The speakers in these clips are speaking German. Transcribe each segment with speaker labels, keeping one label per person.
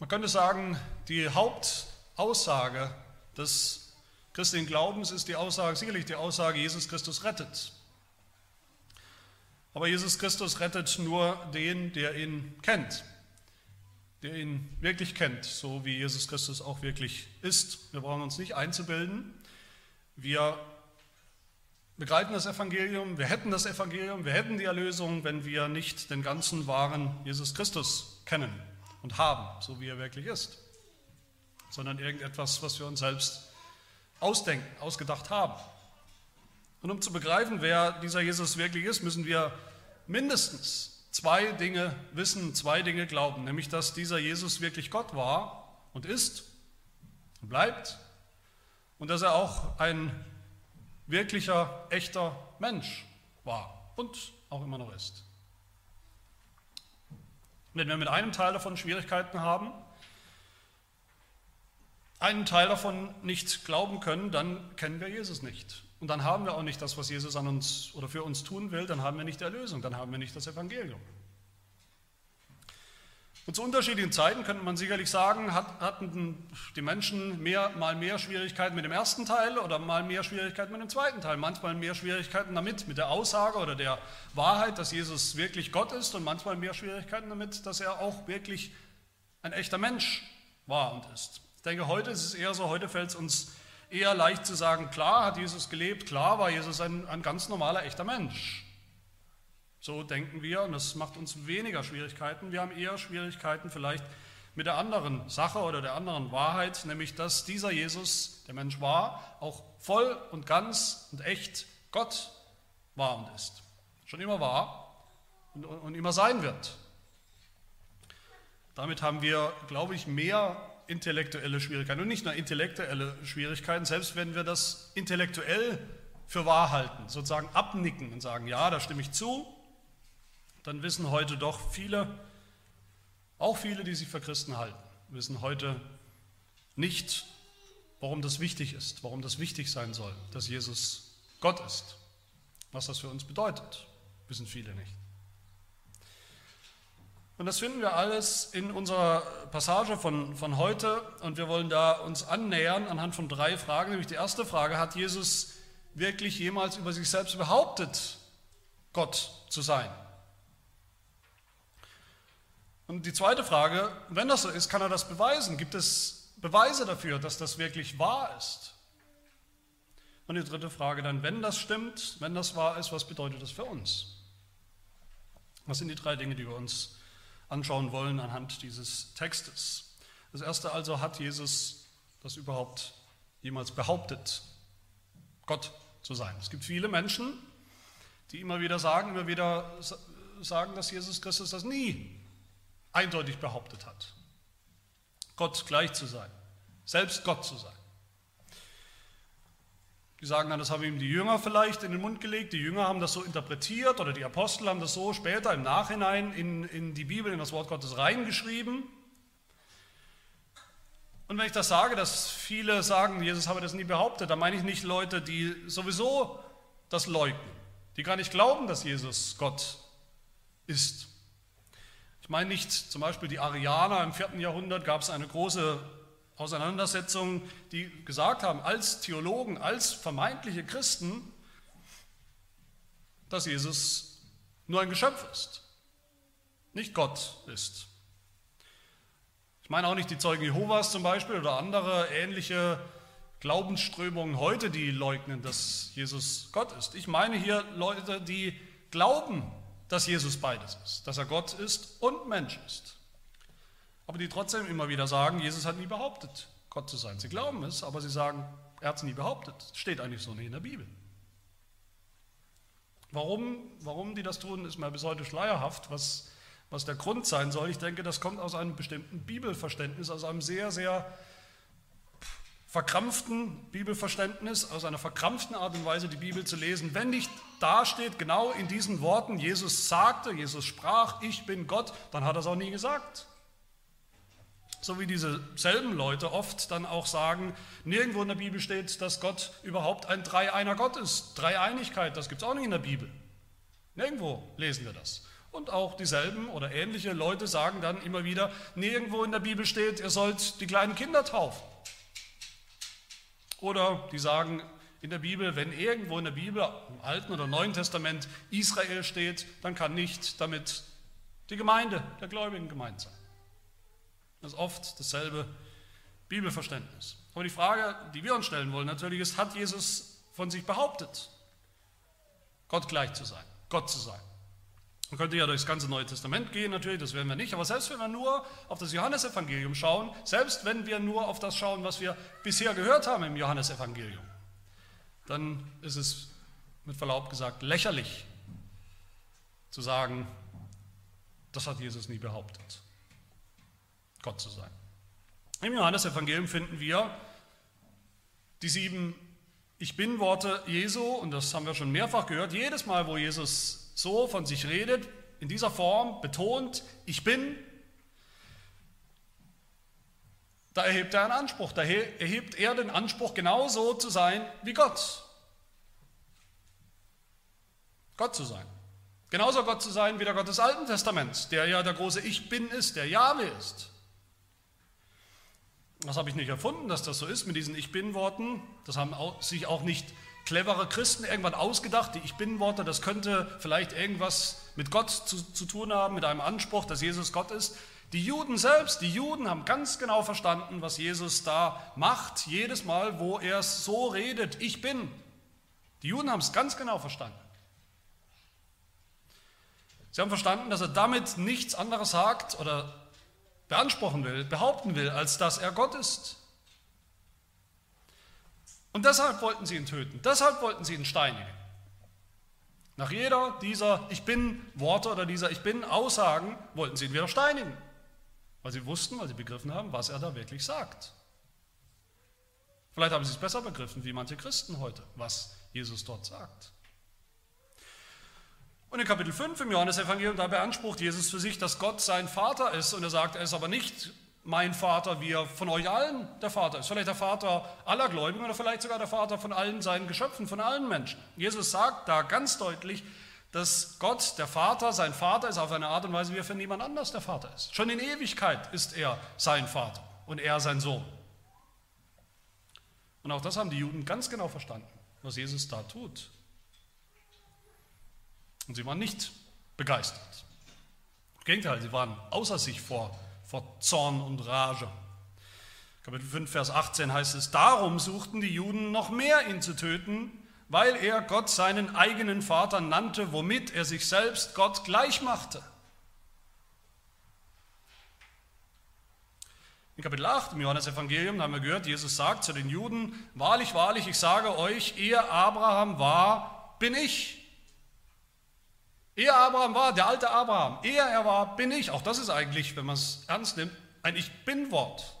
Speaker 1: Man könnte sagen, die Hauptaussage des christlichen Glaubens ist die Aussage, sicherlich die Aussage, Jesus Christus rettet. Aber Jesus Christus rettet nur den, der ihn kennt, der ihn wirklich kennt, so wie Jesus Christus auch wirklich ist. Wir brauchen uns nicht einzubilden. Wir begreifen das Evangelium, wir hätten das Evangelium, wir hätten die Erlösung, wenn wir nicht den ganzen wahren Jesus Christus kennen und haben, so wie er wirklich ist, sondern irgendetwas, was wir uns selbst ausdenken, ausgedacht haben. Und um zu begreifen, wer dieser Jesus wirklich ist, müssen wir mindestens zwei Dinge wissen, zwei Dinge glauben, nämlich dass dieser Jesus wirklich Gott war und ist und bleibt und dass er auch ein wirklicher, echter Mensch war und auch immer noch ist. Wenn wir mit einem Teil davon Schwierigkeiten haben, einen Teil davon nicht glauben können, dann kennen wir Jesus nicht. Und dann haben wir auch nicht das, was Jesus an uns oder für uns tun will, dann haben wir nicht die Erlösung, dann haben wir nicht das Evangelium. Und zu unterschiedlichen Zeiten könnte man sicherlich sagen, hatten die Menschen mehr, mal mehr Schwierigkeiten mit dem ersten Teil oder mal mehr Schwierigkeiten mit dem zweiten Teil. Manchmal mehr Schwierigkeiten damit, mit der Aussage oder der Wahrheit, dass Jesus wirklich Gott ist und manchmal mehr Schwierigkeiten damit, dass er auch wirklich ein echter Mensch war und ist. Ich denke, heute ist es eher so, heute fällt es uns eher leicht zu sagen, klar hat Jesus gelebt, klar war Jesus ein, ein ganz normaler, echter Mensch. So denken wir und das macht uns weniger Schwierigkeiten. Wir haben eher Schwierigkeiten vielleicht mit der anderen Sache oder der anderen Wahrheit, nämlich dass dieser Jesus, der Mensch war, auch voll und ganz und echt Gott war und ist. Schon immer war und, und immer sein wird. Damit haben wir, glaube ich, mehr intellektuelle Schwierigkeiten. Und nicht nur intellektuelle Schwierigkeiten, selbst wenn wir das intellektuell für wahr halten, sozusagen abnicken und sagen, ja, da stimme ich zu, dann wissen heute doch viele, auch viele, die sich für Christen halten, wissen heute nicht, warum das wichtig ist, warum das wichtig sein soll, dass Jesus Gott ist. Was das für uns bedeutet, wissen viele nicht. Und das finden wir alles in unserer Passage von, von heute und wir wollen da uns annähern anhand von drei Fragen. Nämlich die erste Frage, hat Jesus wirklich jemals über sich selbst behauptet, Gott zu sein? Und die zweite Frage, wenn das so ist, kann er das beweisen? Gibt es Beweise dafür, dass das wirklich wahr ist? Und die dritte Frage dann, wenn das stimmt, wenn das wahr ist, was bedeutet das für uns? Was sind die drei Dinge, die wir uns anschauen wollen anhand dieses Textes. Das erste also, hat Jesus das überhaupt jemals behauptet, Gott zu sein? Es gibt viele Menschen, die immer wieder sagen, immer wieder sagen, dass Jesus Christus das nie eindeutig behauptet hat, Gott gleich zu sein, selbst Gott zu sein. Die sagen dann, das haben ihm die Jünger vielleicht in den Mund gelegt. Die Jünger haben das so interpretiert oder die Apostel haben das so später im Nachhinein in, in die Bibel, in das Wort Gottes reingeschrieben. Und wenn ich das sage, dass viele sagen, Jesus habe das nie behauptet, dann meine ich nicht Leute, die sowieso das leugnen, die gar nicht glauben, dass Jesus Gott ist. Ich meine nicht zum Beispiel die Arianer im vierten Jahrhundert gab es eine große Auseinandersetzungen, die gesagt haben, als Theologen, als vermeintliche Christen, dass Jesus nur ein Geschöpf ist, nicht Gott ist. Ich meine auch nicht die Zeugen Jehovas zum Beispiel oder andere ähnliche Glaubensströmungen heute, die leugnen, dass Jesus Gott ist. Ich meine hier Leute, die glauben, dass Jesus beides ist, dass er Gott ist und Mensch ist aber die trotzdem immer wieder sagen, Jesus hat nie behauptet, Gott zu sein. Sie glauben es, aber sie sagen, er hat es nie behauptet. Steht eigentlich so nicht in der Bibel. Warum, warum die das tun, ist mir bis heute schleierhaft, was, was der Grund sein soll. Ich denke, das kommt aus einem bestimmten Bibelverständnis, aus einem sehr, sehr verkrampften Bibelverständnis, aus einer verkrampften Art und Weise die Bibel zu lesen. Wenn nicht da steht, genau in diesen Worten, Jesus sagte, Jesus sprach, ich bin Gott, dann hat er es auch nie gesagt. So wie diese selben Leute oft dann auch sagen, nirgendwo in der Bibel steht, dass Gott überhaupt ein Dreieiner Gott ist. Dreieinigkeit, das gibt es auch nicht in der Bibel. Nirgendwo lesen wir das. Und auch dieselben oder ähnliche Leute sagen dann immer wieder, nirgendwo in der Bibel steht, ihr sollt die kleinen Kinder taufen. Oder die sagen in der Bibel, wenn irgendwo in der Bibel, im Alten oder Neuen Testament Israel steht, dann kann nicht damit die Gemeinde der Gläubigen gemeint sein. Das ist oft dasselbe Bibelverständnis. Aber die Frage, die wir uns stellen wollen natürlich ist, hat Jesus von sich behauptet, Gott gleich zu sein, Gott zu sein? Man könnte ja durchs ganze Neue Testament gehen, natürlich, das werden wir nicht, aber selbst wenn wir nur auf das Johannesevangelium schauen, selbst wenn wir nur auf das schauen, was wir bisher gehört haben im Johannesevangelium, dann ist es mit Verlaub gesagt lächerlich zu sagen, das hat Jesus nie behauptet, Gott zu sein. Im Johannesevangelium finden wir die sieben Ich bin Worte Jesu, und das haben wir schon mehrfach gehört, jedes Mal, wo Jesus so von sich redet, in dieser Form betont, ich bin, da erhebt er einen Anspruch, da erhebt er den Anspruch, genauso zu sein wie Gott. Gott zu sein. Genauso Gott zu sein wie der Gott des Alten Testaments, der ja der große Ich Bin ist, der Jahwe ist. Das habe ich nicht erfunden, dass das so ist mit diesen Ich Bin-Worten. Das haben sich auch nicht clevere Christen irgendwann ausgedacht, die Ich Bin-Worte, das könnte vielleicht irgendwas mit Gott zu, zu tun haben, mit einem Anspruch, dass Jesus Gott ist. Die Juden selbst, die Juden haben ganz genau verstanden, was Jesus da macht, jedes Mal, wo er so redet, ich bin. Die Juden haben es ganz genau verstanden. Sie haben verstanden, dass er damit nichts anderes sagt oder beanspruchen will, behaupten will, als dass er Gott ist. Und deshalb wollten sie ihn töten, deshalb wollten sie ihn steinigen. Nach jeder dieser Ich bin Worte oder dieser Ich bin Aussagen wollten sie ihn wieder steinigen, weil sie wussten, weil sie begriffen haben, was er da wirklich sagt. Vielleicht haben sie es besser begriffen, wie manche Christen heute, was Jesus dort sagt. Und in Kapitel 5 im Johannesevangelium, da beansprucht Jesus für sich, dass Gott sein Vater ist. Und er sagt, er ist aber nicht mein Vater, wie er von euch allen der Vater ist. Vielleicht der Vater aller Gläubigen oder vielleicht sogar der Vater von allen seinen Geschöpfen, von allen Menschen. Jesus sagt da ganz deutlich, dass Gott, der Vater, sein Vater ist auf eine Art und Weise, wie er für niemand anders der Vater ist. Schon in Ewigkeit ist er sein Vater und er sein Sohn. Und auch das haben die Juden ganz genau verstanden, was Jesus da tut. Und sie waren nicht begeistert. Im Gegenteil, sie waren außer sich vor vor Zorn und Rage. Kapitel 5, Vers 18 heißt es, darum suchten die Juden noch mehr ihn zu töten, weil er Gott seinen eigenen Vater nannte, womit er sich selbst Gott gleich machte. In Kapitel 8 im Johannesevangelium haben wir gehört, Jesus sagt zu den Juden, wahrlich, wahrlich, ich sage euch, ehe Abraham war, bin ich. Ehe Abraham war, der alte Abraham, ehe er war, bin ich. Auch das ist eigentlich, wenn man es ernst nimmt, ein Ich bin-Wort.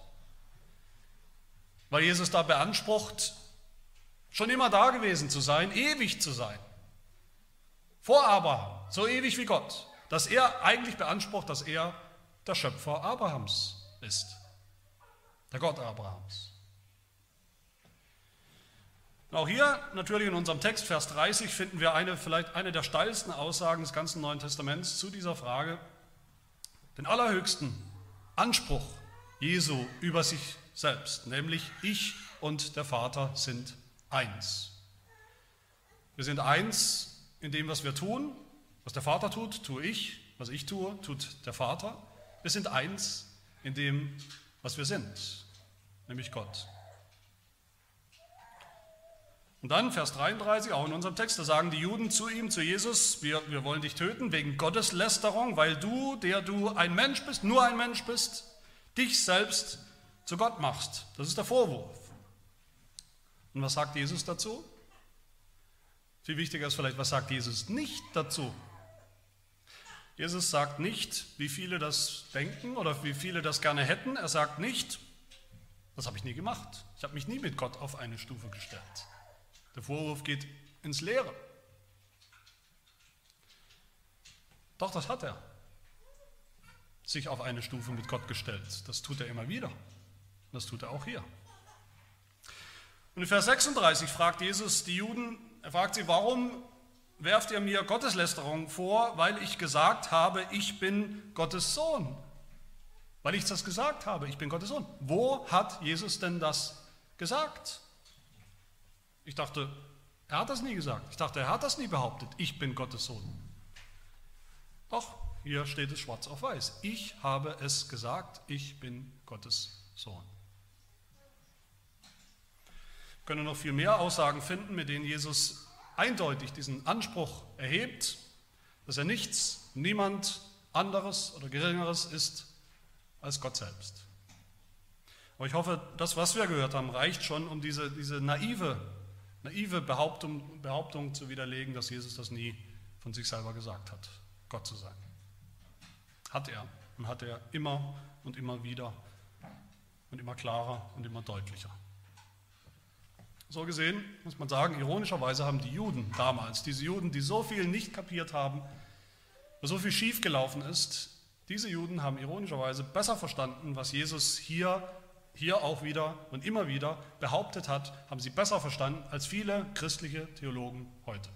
Speaker 1: Weil Jesus da beansprucht, schon immer da gewesen zu sein, ewig zu sein. Vor Abraham, so ewig wie Gott. Dass er eigentlich beansprucht, dass er der Schöpfer Abrahams ist. Der Gott Abrahams. Und auch hier natürlich in unserem Text, Vers 30, finden wir eine, vielleicht eine der steilsten Aussagen des ganzen Neuen Testaments zu dieser Frage. Den allerhöchsten Anspruch Jesu über sich selbst, nämlich ich und der Vater sind eins. Wir sind eins in dem, was wir tun. Was der Vater tut, tue ich. Was ich tue, tut der Vater. Wir sind eins in dem, was wir sind, nämlich Gott. Und dann Vers 33, auch in unserem Text, da sagen die Juden zu ihm, zu Jesus, wir, wir wollen dich töten wegen Gotteslästerung, weil du, der du ein Mensch bist, nur ein Mensch bist, dich selbst zu Gott machst. Das ist der Vorwurf. Und was sagt Jesus dazu? Viel wichtiger ist vielleicht, was sagt Jesus nicht dazu? Jesus sagt nicht, wie viele das denken oder wie viele das gerne hätten. Er sagt nicht, das habe ich nie gemacht. Ich habe mich nie mit Gott auf eine Stufe gestellt. Der Vorwurf geht ins Leere. Doch, das hat er. Sich auf eine Stufe mit Gott gestellt. Das tut er immer wieder. Das tut er auch hier. Und in Vers 36 fragt Jesus die Juden, er fragt sie, warum werft ihr mir Gotteslästerung vor, weil ich gesagt habe, ich bin Gottes Sohn. Weil ich das gesagt habe, ich bin Gottes Sohn. Wo hat Jesus denn das gesagt? Ich dachte, er hat das nie gesagt. Ich dachte, er hat das nie behauptet, ich bin Gottes Sohn. Doch, hier steht es schwarz auf weiß. Ich habe es gesagt, ich bin Gottes Sohn. Wir können noch viel mehr Aussagen finden, mit denen Jesus eindeutig diesen Anspruch erhebt, dass er nichts, niemand anderes oder geringeres ist als Gott selbst. Aber ich hoffe, das, was wir gehört haben, reicht schon, um diese, diese naive, naive Behauptung, Behauptung zu widerlegen, dass Jesus das nie von sich selber gesagt hat, Gott zu sein. Hat er und hat er immer und immer wieder und immer klarer und immer deutlicher. So gesehen muss man sagen, ironischerweise haben die Juden damals, diese Juden, die so viel nicht kapiert haben, so viel schiefgelaufen ist, diese Juden haben ironischerweise besser verstanden, was Jesus hier, hier auch wieder und immer wieder behauptet hat, haben sie besser verstanden als viele christliche Theologen heute.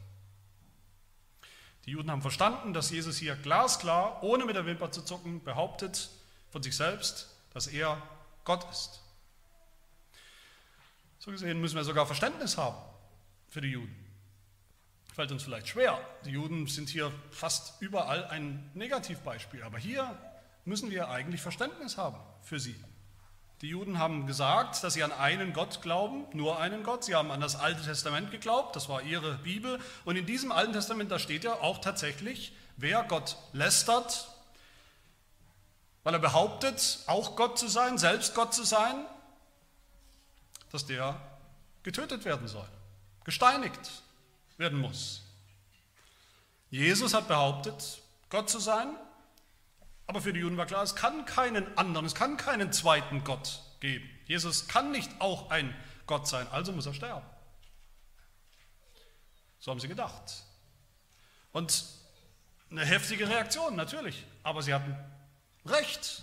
Speaker 1: Die Juden haben verstanden, dass Jesus hier glasklar, ohne mit der Wimper zu zucken, behauptet von sich selbst, dass er Gott ist. So gesehen müssen wir sogar Verständnis haben für die Juden. Fällt uns vielleicht schwer. Die Juden sind hier fast überall ein Negativbeispiel, aber hier müssen wir eigentlich Verständnis haben für sie. Die Juden haben gesagt, dass sie an einen Gott glauben, nur einen Gott. Sie haben an das Alte Testament geglaubt, das war ihre Bibel. Und in diesem Alten Testament, da steht ja auch tatsächlich, wer Gott lästert, weil er behauptet, auch Gott zu sein, selbst Gott zu sein, dass der getötet werden soll, gesteinigt werden muss. Jesus hat behauptet, Gott zu sein, aber für die Juden war klar, es kann keinen anderen, es kann keinen zweiten Gott geben. Jesus kann nicht auch ein Gott sein, also muss er sterben. So haben sie gedacht. Und eine heftige Reaktion, natürlich, aber sie hatten recht.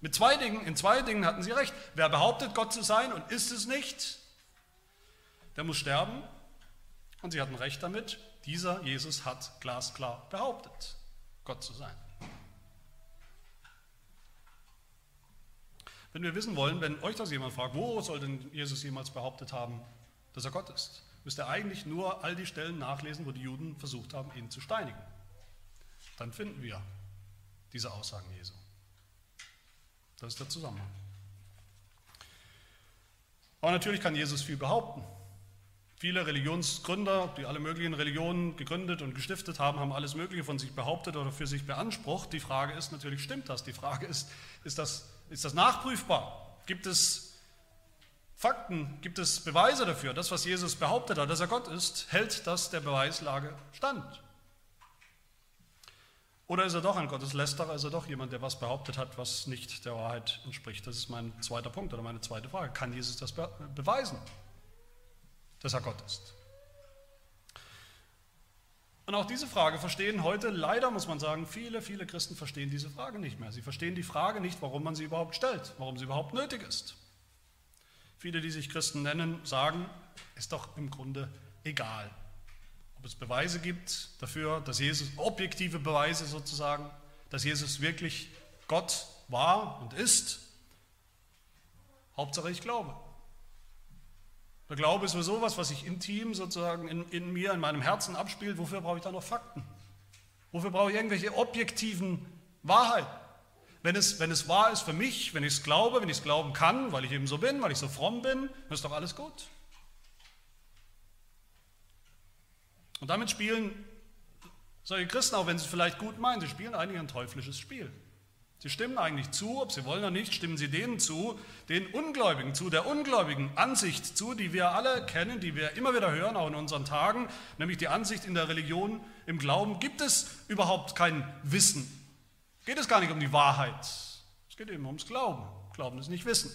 Speaker 1: Mit zwei Dingen, in zwei Dingen hatten sie recht. Wer behauptet, Gott zu sein und ist es nicht, der muss sterben. Und sie hatten recht damit. Dieser Jesus hat glasklar behauptet, Gott zu sein. Wenn wir wissen wollen, wenn euch das jemand fragt, wo soll denn Jesus jemals behauptet haben, dass er Gott ist, müsst ihr eigentlich nur all die Stellen nachlesen, wo die Juden versucht haben, ihn zu steinigen. Dann finden wir diese Aussagen Jesu. Das ist der Zusammenhang. Aber natürlich kann Jesus viel behaupten. Viele Religionsgründer, die alle möglichen Religionen gegründet und gestiftet haben, haben alles Mögliche von sich behauptet oder für sich beansprucht. Die Frage ist natürlich, stimmt das? Die Frage ist, ist das, ist das nachprüfbar? Gibt es Fakten, gibt es Beweise dafür? Das, was Jesus behauptet hat, dass er Gott ist, hält das der Beweislage stand? Oder ist er doch ein Gotteslästerer, ist er doch jemand, der was behauptet hat, was nicht der Wahrheit entspricht? Das ist mein zweiter Punkt oder meine zweite Frage. Kann Jesus das beweisen, dass er Gott ist? Und auch diese Frage verstehen heute, leider muss man sagen, viele, viele Christen verstehen diese Frage nicht mehr. Sie verstehen die Frage nicht, warum man sie überhaupt stellt, warum sie überhaupt nötig ist. Viele, die sich Christen nennen, sagen, ist doch im Grunde egal, es Beweise gibt dafür, dass Jesus, objektive Beweise sozusagen, dass Jesus wirklich Gott war und ist. Hauptsache ich glaube. Der Glaube ist sowieso was, was sich intim sozusagen in, in mir, in meinem Herzen abspielt. Wofür brauche ich da noch Fakten? Wofür brauche ich irgendwelche objektiven Wahrheiten? Wenn es, wenn es wahr ist für mich, wenn ich es glaube, wenn ich es glauben kann, weil ich eben so bin, weil ich so fromm bin, dann ist doch alles gut. Und damit spielen solche Christen, auch wenn sie es vielleicht gut meinen, sie spielen eigentlich ein teuflisches Spiel. Sie stimmen eigentlich zu, ob sie wollen oder nicht, stimmen sie denen zu, den Ungläubigen zu, der ungläubigen Ansicht zu, die wir alle kennen, die wir immer wieder hören, auch in unseren Tagen, nämlich die Ansicht in der Religion, im Glauben, gibt es überhaupt kein Wissen. Geht es gar nicht um die Wahrheit. Es geht eben ums Glauben. Glauben ist nicht Wissen.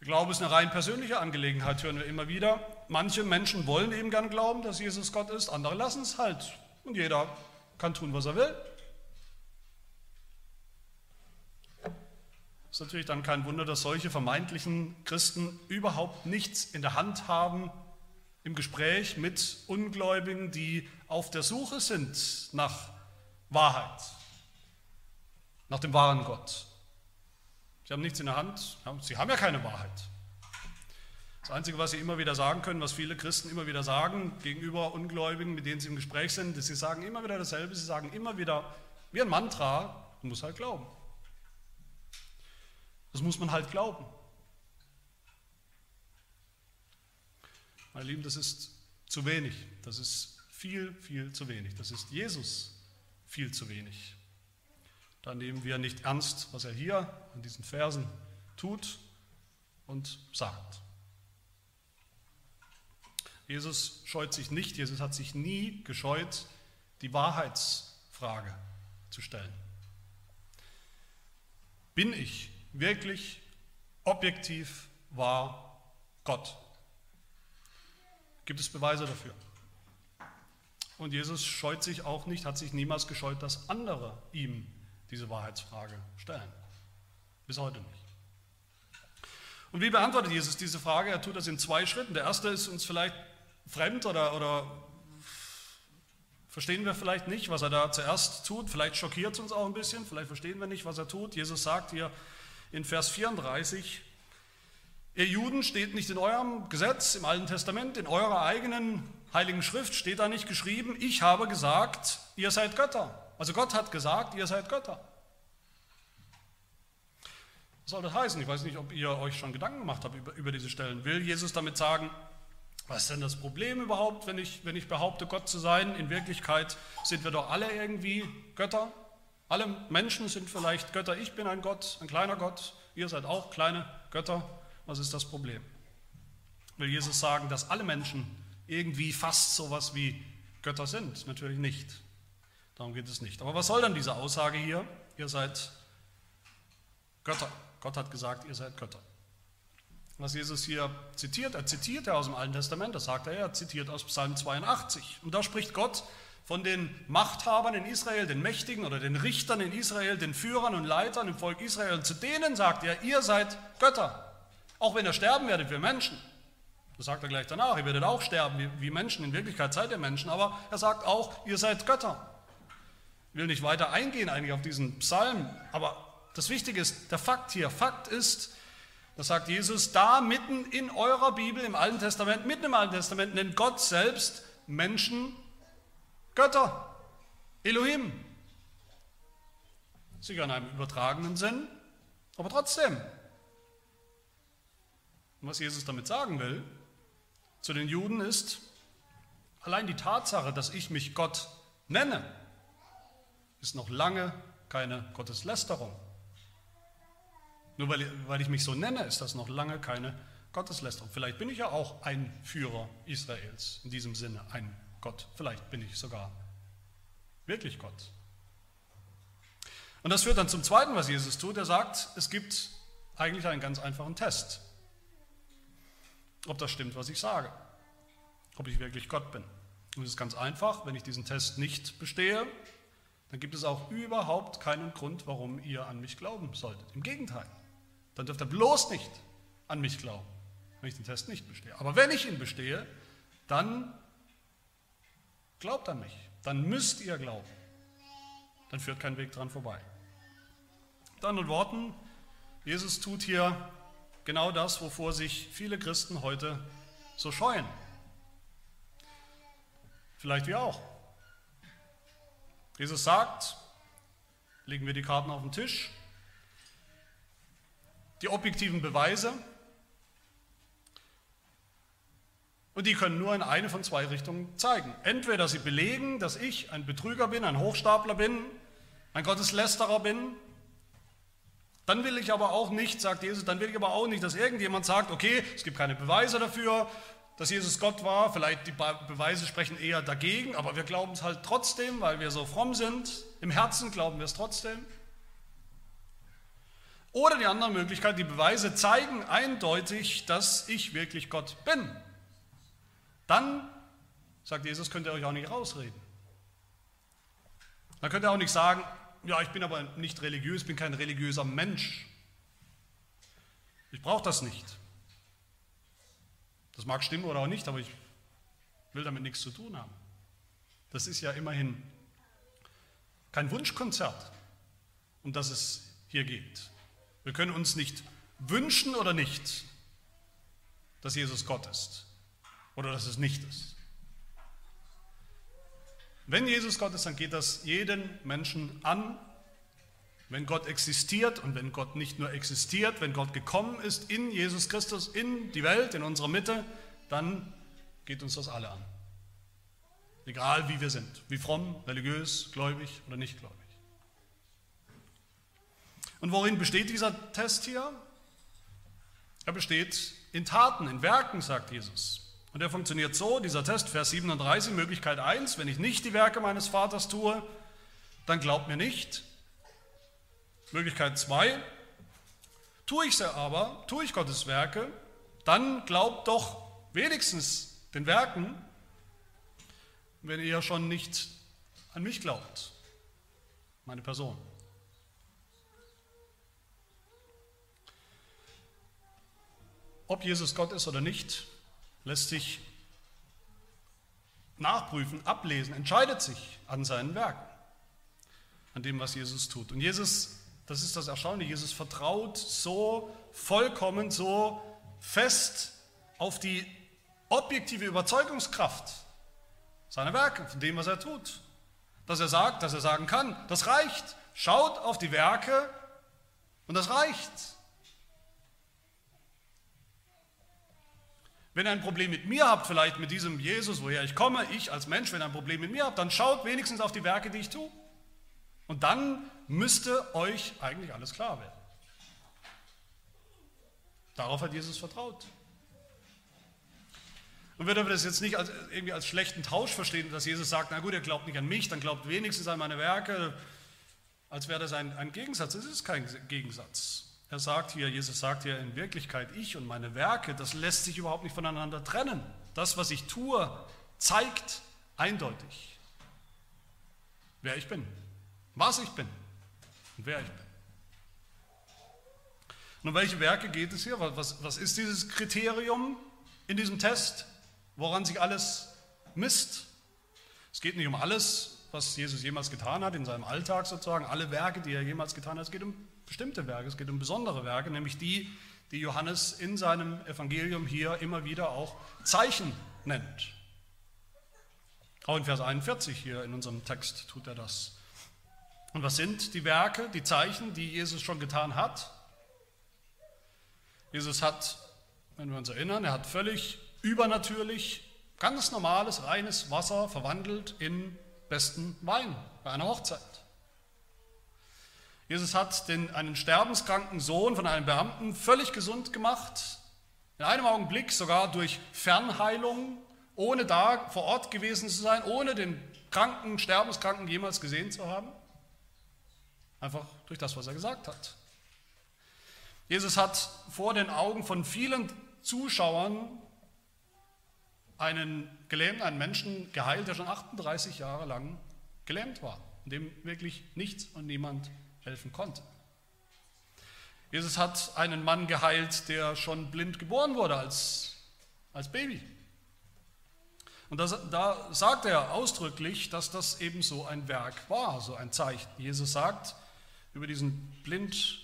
Speaker 1: Der Glaube ist eine rein persönliche Angelegenheit, hören wir immer wieder. Manche Menschen wollen eben gern glauben, dass Jesus Gott ist, andere lassen es halt. Und jeder kann tun, was er will. Es ist natürlich dann kein Wunder, dass solche vermeintlichen Christen überhaupt nichts in der Hand haben, im Gespräch mit Ungläubigen, die auf der Suche sind nach Wahrheit, nach dem wahren Gott. Sie haben nichts in der Hand, sie haben ja keine Wahrheit. Das Einzige, was sie immer wieder sagen können, was viele Christen immer wieder sagen gegenüber Ungläubigen, mit denen sie im Gespräch sind, ist, sie sagen immer wieder dasselbe, sie sagen immer wieder, wie ein Mantra, man muss halt glauben. Das muss man halt glauben. Meine Lieben, das ist zu wenig. Das ist viel, viel zu wenig. Das ist Jesus viel zu wenig. Da nehmen wir nicht ernst, was er hier in diesen Versen tut und sagt. Jesus scheut sich nicht, Jesus hat sich nie gescheut, die Wahrheitsfrage zu stellen. Bin ich wirklich objektiv wahr Gott? Gibt es Beweise dafür? Und Jesus scheut sich auch nicht, hat sich niemals gescheut, dass andere ihm diese Wahrheitsfrage stellen. Bis heute nicht. Und wie beantwortet Jesus diese Frage? Er tut das in zwei Schritten. Der erste ist uns vielleicht fremd oder, oder verstehen wir vielleicht nicht, was er da zuerst tut. Vielleicht schockiert es uns auch ein bisschen, vielleicht verstehen wir nicht, was er tut. Jesus sagt hier in Vers 34, Ihr Juden steht nicht in eurem Gesetz im Alten Testament, in eurer eigenen heiligen Schrift steht da nicht geschrieben, ich habe gesagt, ihr seid Götter. Also Gott hat gesagt, ihr seid Götter. Was soll das heißen? Ich weiß nicht, ob ihr euch schon Gedanken gemacht habt über, über diese Stellen. Will Jesus damit sagen, was ist denn das Problem überhaupt, wenn ich, wenn ich behaupte, Gott zu sein? In Wirklichkeit sind wir doch alle irgendwie Götter. Alle Menschen sind vielleicht Götter. Ich bin ein Gott, ein kleiner Gott. Ihr seid auch kleine Götter. Was ist das Problem? Will Jesus sagen, dass alle Menschen irgendwie fast sowas wie Götter sind? Natürlich nicht. Darum geht es nicht. Aber was soll dann diese Aussage hier? Ihr seid Götter. Gott hat gesagt, ihr seid Götter. Was Jesus hier zitiert, er zitiert ja aus dem Alten Testament, das sagt er, er zitiert aus Psalm 82. Und da spricht Gott von den Machthabern in Israel, den Mächtigen oder den Richtern in Israel, den Führern und Leitern im Volk Israel. Und zu denen sagt er, ihr seid Götter. Auch wenn ihr sterben werdet wir Menschen. Das sagt er gleich danach. Ihr werdet auch sterben wie, wie Menschen. In Wirklichkeit seid ihr Menschen. Aber er sagt auch, ihr seid Götter. Ich will nicht weiter eingehen eigentlich auf diesen Psalm. Aber das Wichtige ist, der Fakt hier. Fakt ist, das sagt Jesus, da mitten in eurer Bibel im Alten Testament, mitten im Alten Testament nennt Gott selbst Menschen Götter. Elohim. Sicher in einem übertragenen Sinn, aber trotzdem. Und was Jesus damit sagen will zu den Juden ist, allein die Tatsache, dass ich mich Gott nenne, ist noch lange keine Gotteslästerung. Nur weil, weil ich mich so nenne, ist das noch lange keine Gotteslästerung. Vielleicht bin ich ja auch ein Führer Israels, in diesem Sinne ein Gott. Vielleicht bin ich sogar wirklich Gott. Und das führt dann zum Zweiten, was Jesus tut. Er sagt, es gibt eigentlich einen ganz einfachen Test ob das stimmt, was ich sage, ob ich wirklich Gott bin. Und es ist ganz einfach, wenn ich diesen Test nicht bestehe, dann gibt es auch überhaupt keinen Grund, warum ihr an mich glauben solltet. Im Gegenteil, dann dürft ihr bloß nicht an mich glauben, wenn ich den Test nicht bestehe. Aber wenn ich ihn bestehe, dann glaubt an mich, dann müsst ihr glauben. Dann führt kein Weg dran vorbei. Mit anderen Worten, Jesus tut hier Genau das, wovor sich viele Christen heute so scheuen. Vielleicht wir auch. Jesus sagt, legen wir die Karten auf den Tisch, die objektiven Beweise, und die können nur in eine von zwei Richtungen zeigen. Entweder sie belegen, dass ich ein Betrüger bin, ein Hochstapler bin, ein Gotteslästerer bin, dann will ich aber auch nicht, sagt Jesus, dann will ich aber auch nicht, dass irgendjemand sagt, okay, es gibt keine Beweise dafür, dass Jesus Gott war, vielleicht die Beweise sprechen eher dagegen, aber wir glauben es halt trotzdem, weil wir so fromm sind. Im Herzen glauben wir es trotzdem. Oder die andere Möglichkeit, die Beweise zeigen eindeutig, dass ich wirklich Gott bin. Dann, sagt Jesus, könnt ihr euch auch nicht rausreden. Dann könnt ihr auch nicht sagen, ja, ich bin aber nicht religiös, bin kein religiöser Mensch. Ich brauche das nicht. Das mag stimmen oder auch nicht, aber ich will damit nichts zu tun haben. Das ist ja immerhin kein Wunschkonzert, um das es hier geht. Wir können uns nicht wünschen oder nicht, dass Jesus Gott ist oder dass es nicht ist. Wenn Jesus Gott ist, dann geht das jeden Menschen an. Wenn Gott existiert und wenn Gott nicht nur existiert, wenn Gott gekommen ist in Jesus Christus, in die Welt, in unserer Mitte, dann geht uns das alle an. Egal wie wir sind, wie fromm, religiös, gläubig oder nicht gläubig. Und worin besteht dieser Test hier? Er besteht in Taten, in Werken, sagt Jesus. Und er funktioniert so, dieser Test, Vers 37, Möglichkeit 1, wenn ich nicht die Werke meines Vaters tue, dann glaubt mir nicht. Möglichkeit 2, tue ich sie aber, tue ich Gottes Werke, dann glaubt doch wenigstens den Werken, wenn ihr schon nicht an mich glaubt, meine Person. Ob Jesus Gott ist oder nicht, lässt sich nachprüfen, ablesen, entscheidet sich an seinen Werken, an dem, was Jesus tut. Und Jesus, das ist das Erstaunliche, Jesus vertraut so vollkommen, so fest auf die objektive Überzeugungskraft seiner Werke, von dem, was er tut. Dass er sagt, dass er sagen kann, das reicht. Schaut auf die Werke und das reicht. Wenn ihr ein Problem mit mir habt, vielleicht mit diesem Jesus, woher ich komme, ich als Mensch, wenn ihr ein Problem mit mir habt, dann schaut wenigstens auf die Werke, die ich tue. Und dann müsste euch eigentlich alles klar werden. Darauf hat Jesus vertraut. Und wir das jetzt nicht als, irgendwie als schlechten Tausch verstehen, dass Jesus sagt, na gut, ihr glaubt nicht an mich, dann glaubt wenigstens an meine Werke, als wäre das ein, ein Gegensatz. Es ist kein Gegensatz. Er sagt hier, Jesus sagt hier in Wirklichkeit, ich und meine Werke, das lässt sich überhaupt nicht voneinander trennen. Das, was ich tue, zeigt eindeutig, wer ich bin, was ich bin und wer ich bin. Um welche Werke geht es hier? Was, was ist dieses Kriterium in diesem Test, woran sich alles misst? Es geht nicht um alles, was Jesus jemals getan hat in seinem Alltag sozusagen, alle Werke, die er jemals getan hat. Es geht um bestimmte Werke, es geht um besondere Werke, nämlich die, die Johannes in seinem Evangelium hier immer wieder auch Zeichen nennt. Auch in Vers 41 hier in unserem Text tut er das. Und was sind die Werke, die Zeichen, die Jesus schon getan hat? Jesus hat, wenn wir uns erinnern, er hat völlig übernatürlich ganz normales, reines Wasser verwandelt in besten Wein bei einer Hochzeit. Jesus hat den, einen sterbenskranken Sohn von einem Beamten völlig gesund gemacht, in einem Augenblick sogar durch Fernheilung, ohne da vor Ort gewesen zu sein, ohne den Kranken, Sterbenskranken jemals gesehen zu haben. Einfach durch das, was er gesagt hat. Jesus hat vor den Augen von vielen Zuschauern einen Gelähmten, einen Menschen geheilt, der schon 38 Jahre lang gelähmt war, dem wirklich nichts und niemand helfen konnte. Jesus hat einen Mann geheilt, der schon blind geboren wurde als, als Baby. Und das, da sagt er ausdrücklich, dass das eben so ein Werk war, so ein Zeichen. Jesus sagt über diesen blind,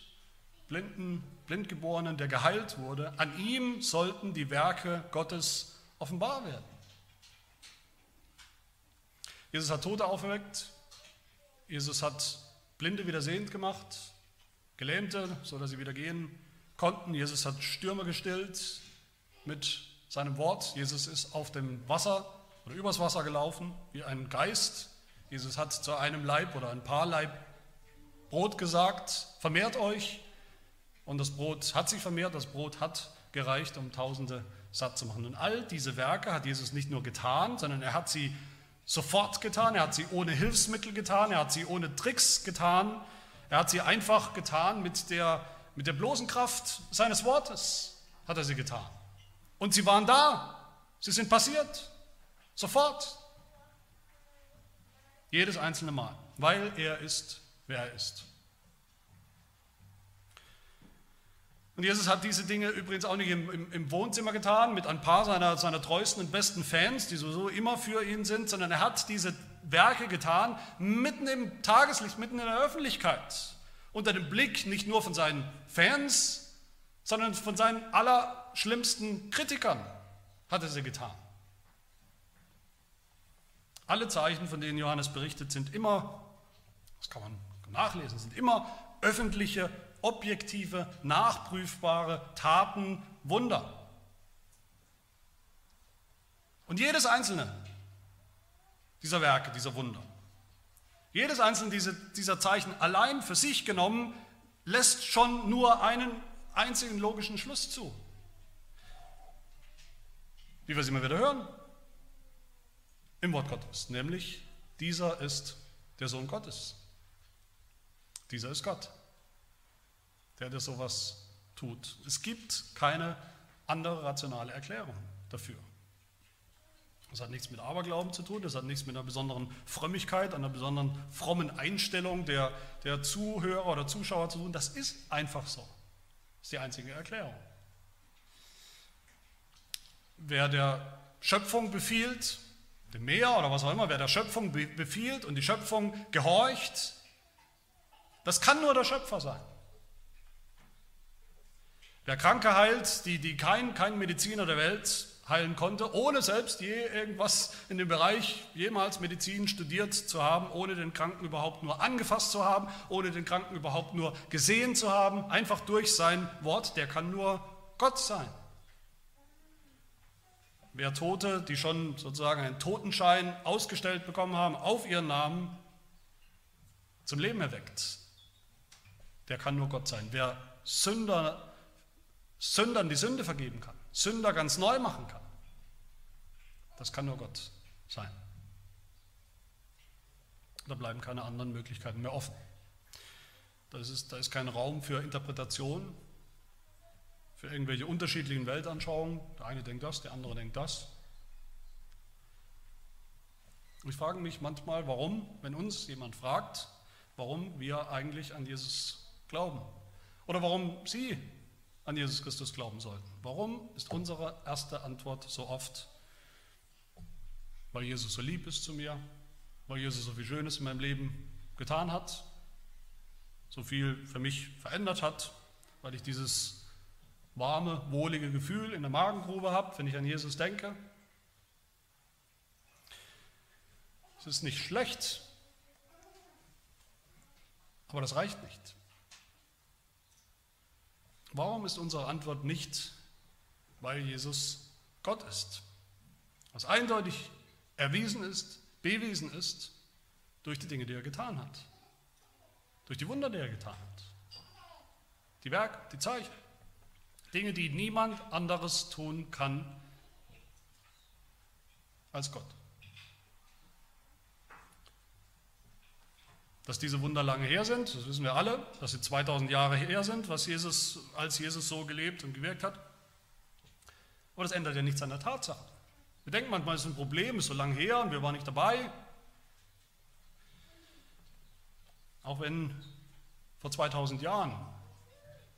Speaker 1: blinden, blindgeborenen, der geheilt wurde, an ihm sollten die Werke Gottes offenbar werden. Jesus hat Tote auferweckt, Jesus hat Blinde wieder sehend gemacht, Gelähmte, so dass sie wieder gehen konnten. Jesus hat Stürme gestillt mit seinem Wort. Jesus ist auf dem Wasser oder übers Wasser gelaufen wie ein Geist. Jesus hat zu einem Leib oder ein paar Leib Brot gesagt, vermehrt euch. Und das Brot hat sich vermehrt, das Brot hat gereicht, um Tausende satt zu machen. Und all diese Werke hat Jesus nicht nur getan, sondern er hat sie sofort getan, er hat sie ohne Hilfsmittel getan, er hat sie ohne Tricks getan, er hat sie einfach getan mit der, mit der bloßen Kraft seines Wortes, hat er sie getan. Und sie waren da, sie sind passiert, sofort. Jedes einzelne Mal, weil er ist, wer er ist. Und Jesus hat diese Dinge übrigens auch nicht im, im, im, Wohnzimmer getan, mit ein paar seiner, seiner treuesten und besten Fans, die sowieso immer für ihn sind, sondern er hat diese Werke getan, mitten im Tageslicht, mitten in der Öffentlichkeit, unter dem Blick nicht nur von seinen Fans, sondern von seinen allerschlimmsten Kritikern hat er sie getan. Alle Zeichen, von denen Johannes berichtet, sind immer, das kann man nachlesen, sind immer öffentliche objektive, nachprüfbare Taten, Wunder. Und jedes einzelne dieser Werke, dieser Wunder, jedes einzelne dieser, dieser Zeichen allein für sich genommen, lässt schon nur einen einzigen logischen Schluss zu. Wie wir es immer wieder hören im Wort Gottes, nämlich dieser ist der Sohn Gottes. Dieser ist Gott der das sowas tut. Es gibt keine andere rationale Erklärung dafür. Das hat nichts mit Aberglauben zu tun, das hat nichts mit einer besonderen Frömmigkeit, einer besonderen frommen Einstellung der, der Zuhörer oder Zuschauer zu tun. Das ist einfach so. Das ist die einzige Erklärung. Wer der Schöpfung befiehlt, dem Meer oder was auch immer, wer der Schöpfung befiehlt und die Schöpfung gehorcht, das kann nur der Schöpfer sein. Wer Kranke heilt, die, die kein, kein Mediziner der Welt heilen konnte, ohne selbst je irgendwas in dem Bereich jemals Medizin studiert zu haben, ohne den Kranken überhaupt nur angefasst zu haben, ohne den Kranken überhaupt nur gesehen zu haben, einfach durch sein Wort, der kann nur Gott sein. Wer Tote, die schon sozusagen einen Totenschein ausgestellt bekommen haben, auf ihren Namen zum Leben erweckt, der kann nur Gott sein. Wer Sünder Sündern die Sünde vergeben kann, Sünder ganz neu machen kann. Das kann nur Gott sein. Da bleiben keine anderen Möglichkeiten mehr offen. Ist, da ist kein Raum für Interpretation, für irgendwelche unterschiedlichen Weltanschauungen. Der eine denkt das, der andere denkt das. Ich frage mich manchmal, warum, wenn uns jemand fragt, warum wir eigentlich an Jesus glauben. Oder warum Sie an Jesus Christus glauben sollten. Warum ist unsere erste Antwort so oft, weil Jesus so lieb ist zu mir, weil Jesus so viel Schönes in meinem Leben getan hat, so viel für mich verändert hat, weil ich dieses warme, wohlige Gefühl in der Magengrube habe, wenn ich an Jesus denke. Es ist nicht schlecht, aber das reicht nicht. Warum ist unsere Antwort nicht, weil Jesus Gott ist? Was eindeutig erwiesen ist, bewiesen ist durch die Dinge, die er getan hat. Durch die Wunder, die er getan hat. Die Werke, die Zeichen. Dinge, die niemand anderes tun kann als Gott. Dass diese Wunder lange her sind, das wissen wir alle, dass sie 2000 Jahre her sind, was Jesus, als Jesus so gelebt und gewirkt hat. Aber das ändert ja nichts an der Tatsache. Wir denken manchmal, es ist ein Problem, es ist so lange her und wir waren nicht dabei. Auch wenn vor 2000 Jahren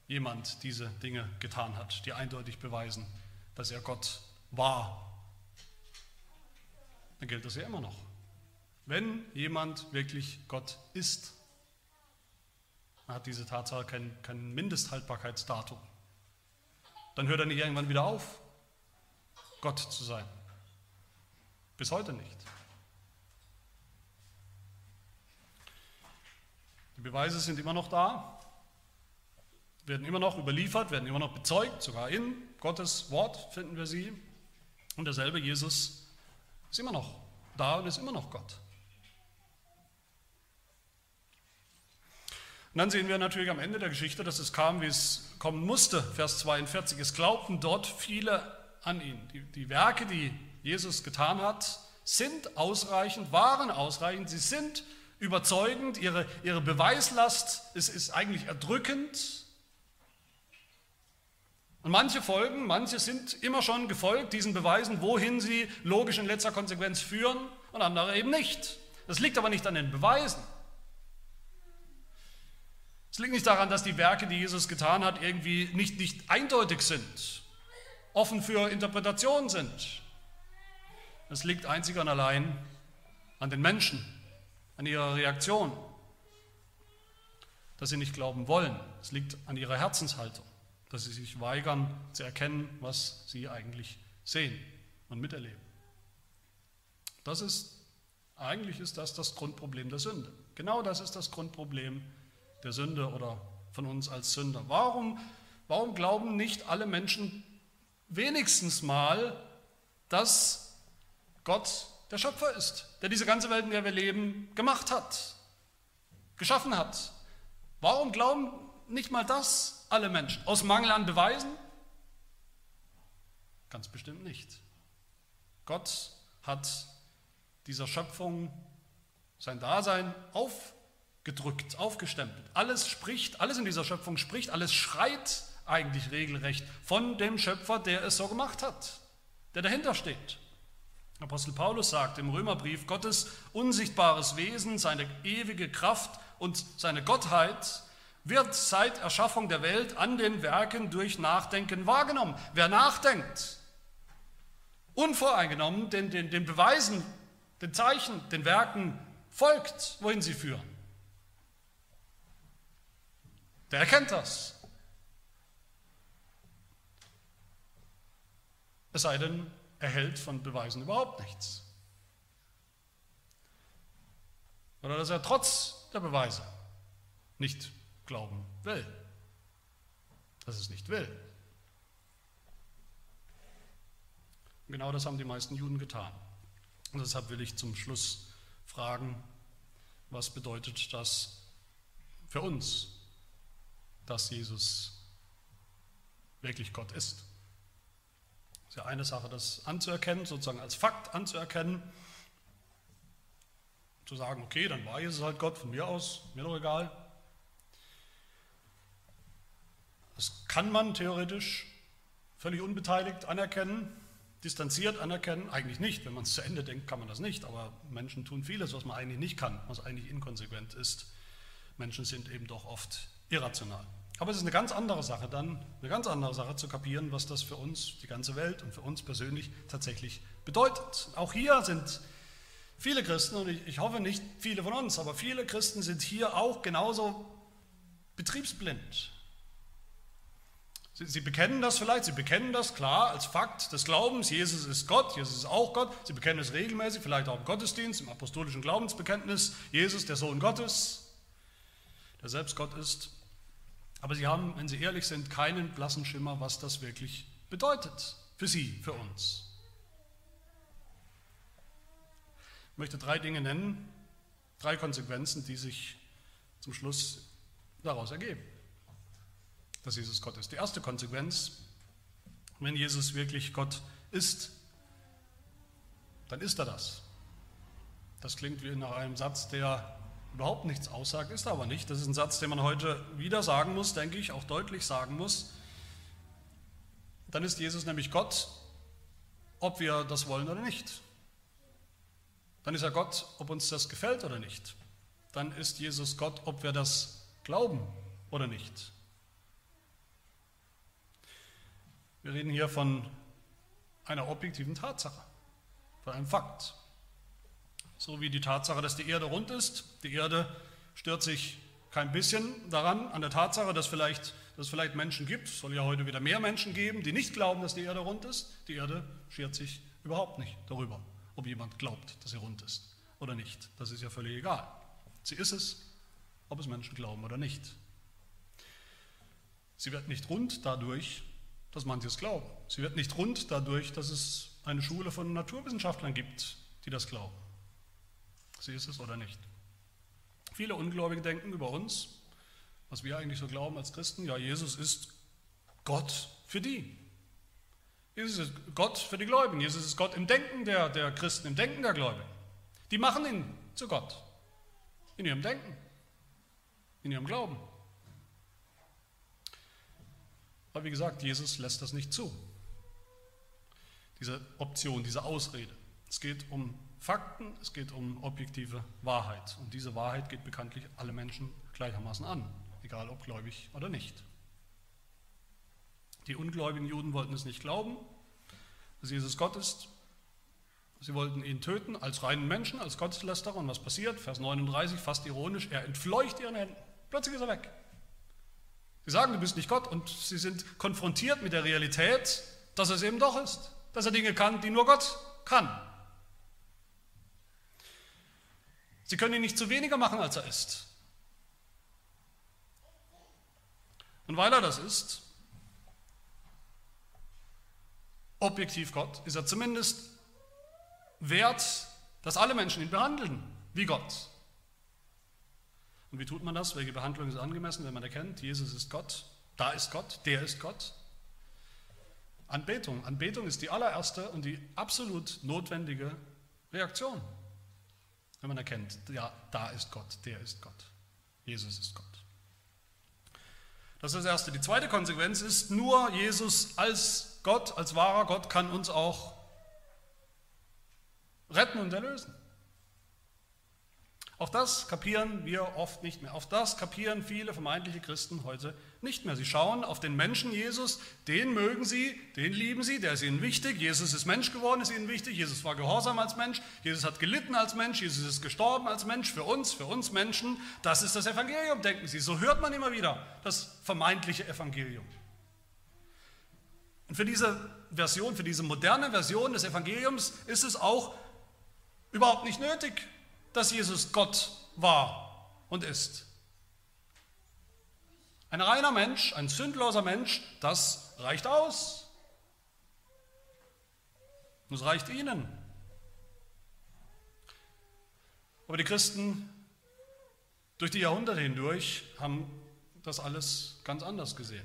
Speaker 1: jemand diese Dinge getan hat, die eindeutig beweisen, dass er Gott war, dann gilt das ja immer noch. Wenn jemand wirklich Gott ist, dann hat diese Tatsache kein, kein Mindesthaltbarkeitsdatum. Dann hört er nicht irgendwann wieder auf, Gott zu sein. Bis heute nicht. Die Beweise sind immer noch da, werden immer noch überliefert, werden immer noch bezeugt, sogar in Gottes Wort finden wir sie. Und derselbe Jesus ist immer noch da und ist immer noch Gott. Und dann sehen wir natürlich am Ende der Geschichte, dass es kam, wie es kommen musste. Vers 42. Es glaubten dort viele an ihn. Die, die Werke, die Jesus getan hat, sind ausreichend, waren ausreichend, sie sind überzeugend, ihre, ihre Beweislast ist, ist eigentlich erdrückend. Und manche folgen, manche sind immer schon gefolgt diesen Beweisen, wohin sie logisch in letzter Konsequenz führen und andere eben nicht. Das liegt aber nicht an den Beweisen. Es liegt nicht daran, dass die Werke, die Jesus getan hat, irgendwie nicht, nicht eindeutig sind, offen für Interpretation sind. Es liegt einzig und allein an den Menschen, an ihrer Reaktion, dass sie nicht glauben wollen. Es liegt an ihrer Herzenshaltung, dass sie sich weigern zu erkennen, was sie eigentlich sehen und miterleben. Das ist, eigentlich ist das das Grundproblem der Sünde. Genau das ist das Grundproblem der Sünde oder von uns als Sünder. Warum, warum glauben nicht alle Menschen wenigstens mal, dass Gott der Schöpfer ist, der diese ganze Welt, in der wir leben, gemacht hat, geschaffen hat? Warum glauben nicht mal das alle Menschen? Aus Mangel an Beweisen? Ganz bestimmt nicht. Gott hat dieser Schöpfung sein Dasein aufgedrückt, aufgestempelt. Alles spricht, alles in dieser Schöpfung spricht, alles schreit eigentlich regelrecht von dem Schöpfer, der es so gemacht hat, der dahinter steht. Apostel Paulus sagt im Römerbrief, Gottes unsichtbares Wesen, seine ewige Kraft und seine Gottheit wird seit Erschaffung der Welt an den Werken durch Nachdenken wahrgenommen. Wer nachdenkt, unvoreingenommen den, den, den Beweisen, den Zeichen, den Werken folgt, wohin sie führen, der erkennt das. Es sei denn, er hält von Beweisen überhaupt nichts. Oder dass er trotz der Beweise nicht glauben will. Dass es nicht will. Genau das haben die meisten Juden getan. Und deshalb will ich zum Schluss fragen, was bedeutet das für uns, dass Jesus wirklich Gott ist? Es ist ja eine Sache, das anzuerkennen, sozusagen als Fakt anzuerkennen, zu sagen, okay, dann war Jesus halt Gott von mir aus, mir doch egal. Das kann man theoretisch völlig unbeteiligt anerkennen, distanziert anerkennen? Eigentlich nicht. Wenn man es zu Ende denkt, kann man das nicht. Aber Menschen tun vieles, was man eigentlich nicht kann, was eigentlich inkonsequent ist. Menschen sind eben doch oft irrational. Aber es ist eine ganz andere Sache dann, eine ganz andere Sache zu kapieren, was das für uns, die ganze Welt und für uns persönlich tatsächlich bedeutet. Auch hier sind viele Christen, und ich, hoffe nicht viele von uns, aber viele Christen sind hier auch genauso betriebsblind. Sie, sie bekennen das vielleicht, sie bekennen das klar als Fakt des Glaubens, Jesus ist Gott, Jesus ist auch Gott, sie bekennen es regelmäßig, vielleicht auch im Gottesdienst, im apostolischen Glaubensbekenntnis, Jesus, der Sohn Gottes, der selbst Gott ist. Aber sie haben, wenn sie ehrlich sind, keinen blassen Schimmer, was das wirklich bedeutet für sie, für uns. Ich möchte drei Dinge nennen, drei Konsequenzen, die sich zum Schluss daraus ergeben dass Jesus Gott ist. Die erste Konsequenz, wenn Jesus wirklich Gott ist, dann ist er das. Das klingt wie nach einem Satz, der überhaupt nichts aussagt, ist aber nicht. Das ist ein Satz, den man heute wieder sagen muss, denke ich, auch deutlich sagen muss. Dann ist Jesus nämlich Gott, ob wir das wollen oder nicht. Dann ist er Gott, ob uns das gefällt oder nicht. Dann ist Jesus Gott, ob wir das glauben oder nicht. Wir reden hier von einer objektiven Tatsache, von einem Fakt. So wie die Tatsache, dass die Erde rund ist. Die Erde stört sich kein bisschen daran, an der Tatsache, dass, vielleicht, dass es vielleicht Menschen gibt, es soll ja heute wieder mehr Menschen geben, die nicht glauben, dass die Erde rund ist. Die Erde schert sich überhaupt nicht darüber, ob jemand glaubt, dass sie rund ist oder nicht. Das ist ja völlig egal. Sie ist es, ob es Menschen glauben oder nicht. Sie wird nicht rund dadurch, dass manche es glauben. Sie wird nicht rund dadurch, dass es eine Schule von Naturwissenschaftlern gibt, die das glauben. Sie ist es oder nicht. Viele Ungläubige denken über uns, was wir eigentlich so glauben als Christen, ja, Jesus ist Gott für die. Jesus ist Gott für die Gläubigen. Jesus ist Gott im Denken der, der Christen, im Denken der Gläubigen. Die machen ihn zu Gott. In ihrem Denken, in ihrem Glauben. Aber wie gesagt, Jesus lässt das nicht zu. Diese Option, diese Ausrede. Es geht um Fakten, es geht um objektive Wahrheit. Und diese Wahrheit geht bekanntlich alle Menschen gleichermaßen an, egal ob gläubig oder nicht. Die ungläubigen Juden wollten es nicht glauben, dass Jesus Gott ist. Sie wollten ihn töten als reinen Menschen, als Gotteslästerer. Und was passiert? Vers 39, fast ironisch, er entfleucht ihren Händen. Plötzlich ist er weg. Sie sagen, du bist nicht Gott und sie sind konfrontiert mit der Realität, dass er es eben doch ist, dass er Dinge kann, die nur Gott kann. Sie können ihn nicht zu weniger machen, als er ist. Und weil er das ist, objektiv Gott, ist er zumindest wert, dass alle Menschen ihn behandeln wie Gott. Und wie tut man das? Welche Behandlung ist angemessen, wenn man erkennt, Jesus ist Gott, da ist Gott, der ist Gott? Anbetung. Anbetung ist die allererste und die absolut notwendige Reaktion, wenn man erkennt, ja, da ist Gott, der ist Gott, Jesus ist Gott. Das ist das Erste. Die zweite Konsequenz ist, nur Jesus als Gott, als wahrer Gott kann uns auch retten und erlösen. Auch das kapieren wir oft nicht mehr. Auch das kapieren viele vermeintliche Christen heute nicht mehr. Sie schauen auf den Menschen Jesus, den mögen sie, den lieben sie, der ist ihnen wichtig. Jesus ist Mensch geworden, ist ihnen wichtig. Jesus war gehorsam als Mensch. Jesus hat gelitten als Mensch. Jesus ist gestorben als Mensch für uns, für uns Menschen. Das ist das Evangelium, denken sie. So hört man immer wieder das vermeintliche Evangelium. Und für diese Version, für diese moderne Version des Evangeliums ist es auch überhaupt nicht nötig, dass Jesus Gott war und ist. Ein reiner Mensch, ein sündloser Mensch, das reicht aus. Das reicht ihnen. Aber die Christen durch die Jahrhunderte hindurch haben das alles ganz anders gesehen.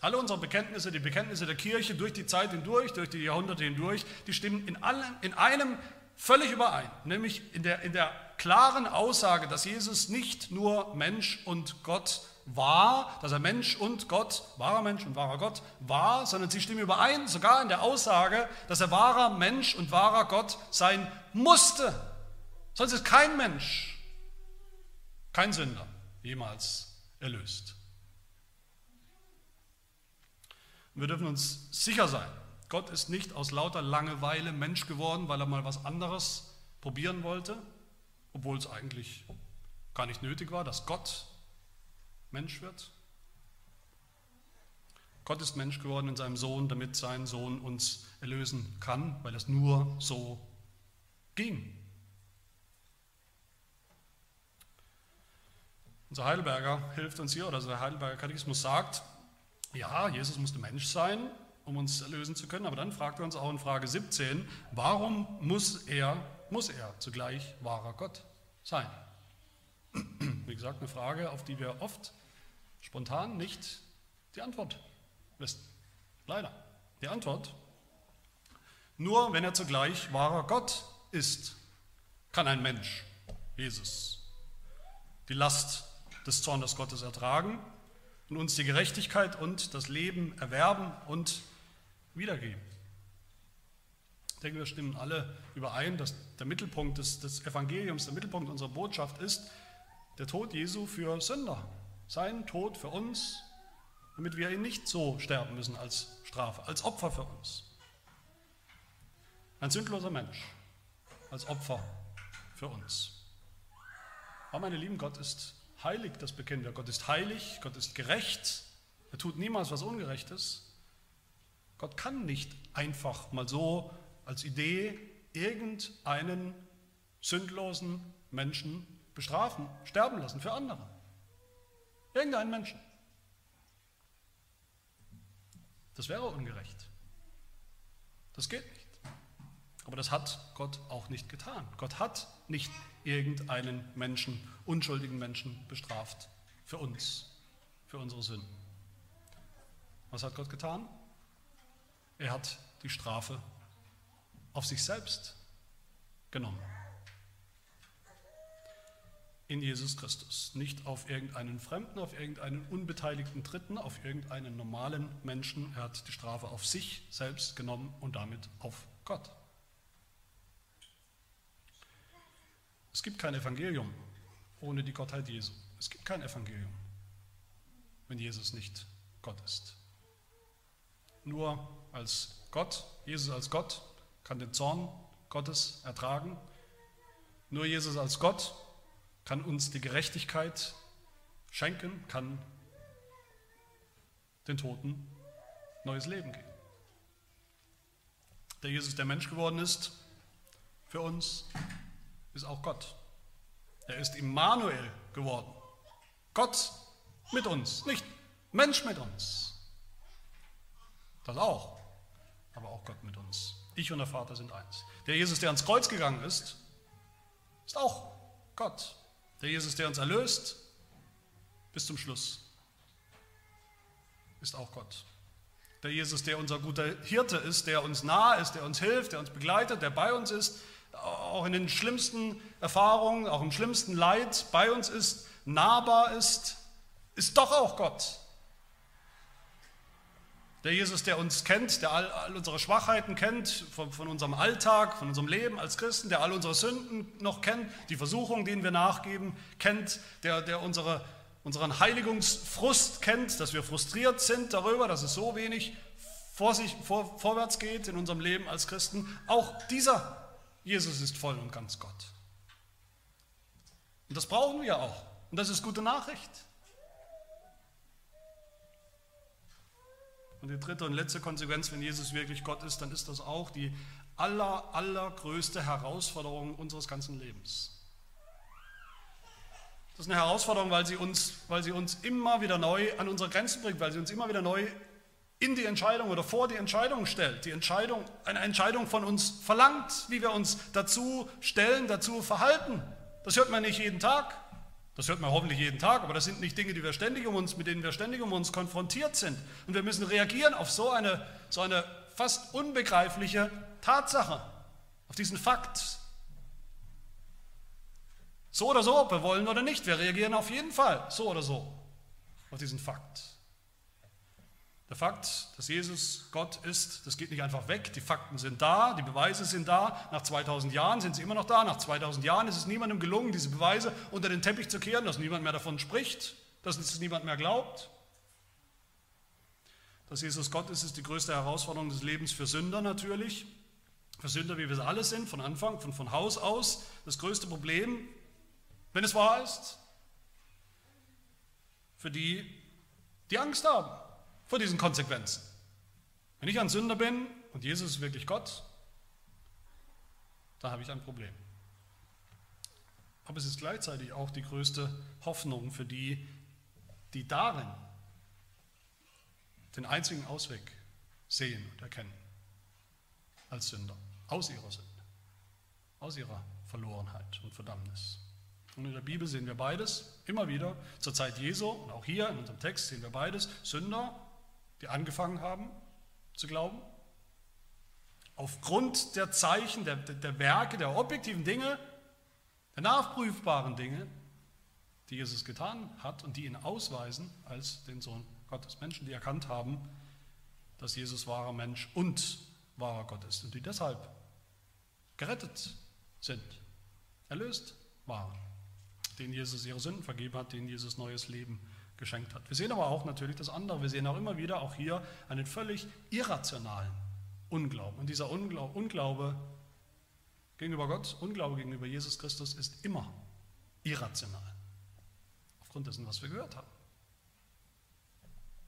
Speaker 1: Alle unsere Bekenntnisse, die Bekenntnisse der Kirche durch die Zeit hindurch, durch die Jahrhunderte hindurch, die stimmen in, allem, in einem völlig überein, nämlich in der, in der klaren Aussage, dass Jesus nicht nur Mensch und Gott war, dass er Mensch und Gott, wahrer Mensch und wahrer Gott war, sondern sie stimmen überein, sogar in der Aussage, dass er wahrer Mensch und wahrer Gott sein musste. Sonst ist kein Mensch, kein Sünder jemals erlöst. wir dürfen uns sicher sein, Gott ist nicht aus lauter Langeweile Mensch geworden, weil er mal was anderes probieren wollte, obwohl es eigentlich gar nicht nötig war, dass Gott Mensch wird. Gott ist Mensch geworden in seinem Sohn, damit sein Sohn uns erlösen kann, weil es nur so ging. Unser Heidelberger hilft uns hier, oder der Heidelberger Katechismus sagt, ja, Jesus musste Mensch sein, um uns erlösen zu können. Aber dann fragt er uns auch in Frage 17, warum muss er, muss er zugleich wahrer Gott sein? Wie gesagt, eine Frage, auf die wir oft spontan nicht die Antwort wissen. Leider. Die Antwort, nur wenn er zugleich wahrer Gott ist, kann ein Mensch, Jesus, die Last des Zornes Gottes ertragen und uns die Gerechtigkeit und das Leben erwerben und wiedergeben. Ich denke, wir stimmen alle überein, dass der Mittelpunkt des, des Evangeliums, der Mittelpunkt unserer Botschaft ist der Tod Jesu für Sünder. Sein Tod für uns, damit wir ihn nicht so sterben müssen als Strafe, als Opfer für uns. Ein sündloser Mensch als Opfer für uns. Aber meine Lieben, Gott ist heilig, das bekennen wir. Gott ist heilig, Gott ist gerecht, er tut niemals was Ungerechtes. Gott kann nicht einfach mal so als Idee irgendeinen sündlosen Menschen bestrafen, sterben lassen für andere. Irgendeinen Menschen. Das wäre ungerecht. Das geht nicht. Aber das hat Gott auch nicht getan. Gott hat nicht irgendeinen Menschen, unschuldigen Menschen bestraft für uns, für unsere Sünden. Was hat Gott getan? Er hat die Strafe auf sich selbst genommen. In Jesus Christus. Nicht auf irgendeinen Fremden, auf irgendeinen unbeteiligten Dritten, auf irgendeinen normalen Menschen. Er hat die Strafe auf sich selbst genommen und damit auf Gott. Es gibt kein Evangelium ohne die Gottheit Jesu. Es gibt kein Evangelium. wenn Jesus nicht Gott ist. Nur als Gott, Jesus als Gott, kann den Zorn Gottes ertragen. Nur Jesus als Gott kann uns die Gerechtigkeit schenken, kann den Toten neues Leben geben. Der Jesus, der Mensch geworden ist, für uns, ist auch Gott. Er ist Immanuel geworden. Gott mit uns, nicht Mensch mit uns. Das auch, aber auch Gott mit uns. Ich und der Vater sind eins. Der Jesus, der ans Kreuz gegangen ist, ist auch Gott. Der Jesus, der uns erlöst, bis zum Schluss, ist auch Gott. Der Jesus, der unser guter Hirte ist, der uns nahe ist, der uns hilft, der uns begleitet, der bei uns ist, auch in den schlimmsten Erfahrungen, auch im schlimmsten Leid bei uns ist, nahbar ist, ist doch auch Gott. Der Jesus, der uns kennt, der all, all unsere Schwachheiten kennt, von, von, unserem Alltag, von unserem Leben als Christen, der all unsere Sünden noch kennt, die Versuchungen, denen wir nachgeben, kennt, der, der unsere, unseren Heiligungsfrust kennt, dass wir frustriert sind darüber, dass es so wenig vor sich, vor, vorwärts geht in unserem Leben als Christen. Auch dieser Jesus ist voll und ganz Gott. Und das brauchen wir auch. Und das ist gute Nachricht. Und die dritte und letzte Konsequenz, wenn Jesus wirklich Gott ist, dann ist das auch die aller, allergrößte Herausforderung unseres ganzen Lebens. Das ist eine Herausforderung, weil sie, uns, weil sie uns immer wieder neu an unsere Grenzen bringt, weil sie uns immer wieder neu in die Entscheidung oder vor die Entscheidung stellt, die Entscheidung, eine Entscheidung von uns verlangt, wie wir uns dazu stellen, dazu verhalten. Das hört man nicht jeden Tag. Das hört man hoffentlich jeden Tag, aber das sind nicht Dinge, die wir ständig um uns, mit denen wir ständig um uns konfrontiert sind. Und wir müssen reagieren auf so eine, so eine fast unbegreifliche Tatsache, auf diesen Fakt. So oder so, ob wir wollen oder nicht, wir reagieren auf jeden Fall so oder so auf diesen Fakt. Der Fakt, dass Jesus Gott ist, das geht nicht einfach weg. Die Fakten sind da, die Beweise sind da. Nach 2000 Jahren sind sie immer noch da. Nach 2000 Jahren ist es niemandem gelungen, diese Beweise unter den Teppich zu kehren, dass niemand mehr davon spricht, dass es niemand mehr glaubt. Dass Jesus Gott ist, ist die größte Herausforderung des Lebens für Sünder natürlich. Für Sünder, wie wir es alle sind, von Anfang, von, von Haus aus. Das größte Problem, wenn es wahr ist, für die, die Angst haben vor diesen Konsequenzen. Wenn ich ein Sünder bin und Jesus ist wirklich Gott, dann habe ich ein Problem. Aber es ist gleichzeitig auch die größte Hoffnung für die, die darin den einzigen Ausweg sehen und erkennen als Sünder, aus ihrer Sünde, aus ihrer Verlorenheit und Verdammnis. Und in der Bibel sehen wir beides, immer wieder, zur Zeit Jesu und auch hier in unserem Text sehen wir beides, Sünder die angefangen haben zu glauben. Aufgrund der Zeichen, der, der Werke, der objektiven Dinge, der nachprüfbaren Dinge, die Jesus getan hat und die ihn ausweisen als den Sohn Gottes. Menschen, die erkannt haben, dass Jesus wahrer Mensch und wahrer Gott ist und die deshalb gerettet sind, erlöst waren, denen Jesus ihre Sünden vergeben hat, denen Jesus neues Leben geschenkt hat. Wir sehen aber auch natürlich das andere. Wir sehen auch immer wieder, auch hier, einen völlig irrationalen Unglauben. Und dieser Unglaube, Unglaube gegenüber Gott, Unglaube gegenüber Jesus Christus ist immer irrational. Aufgrund dessen, was wir gehört haben.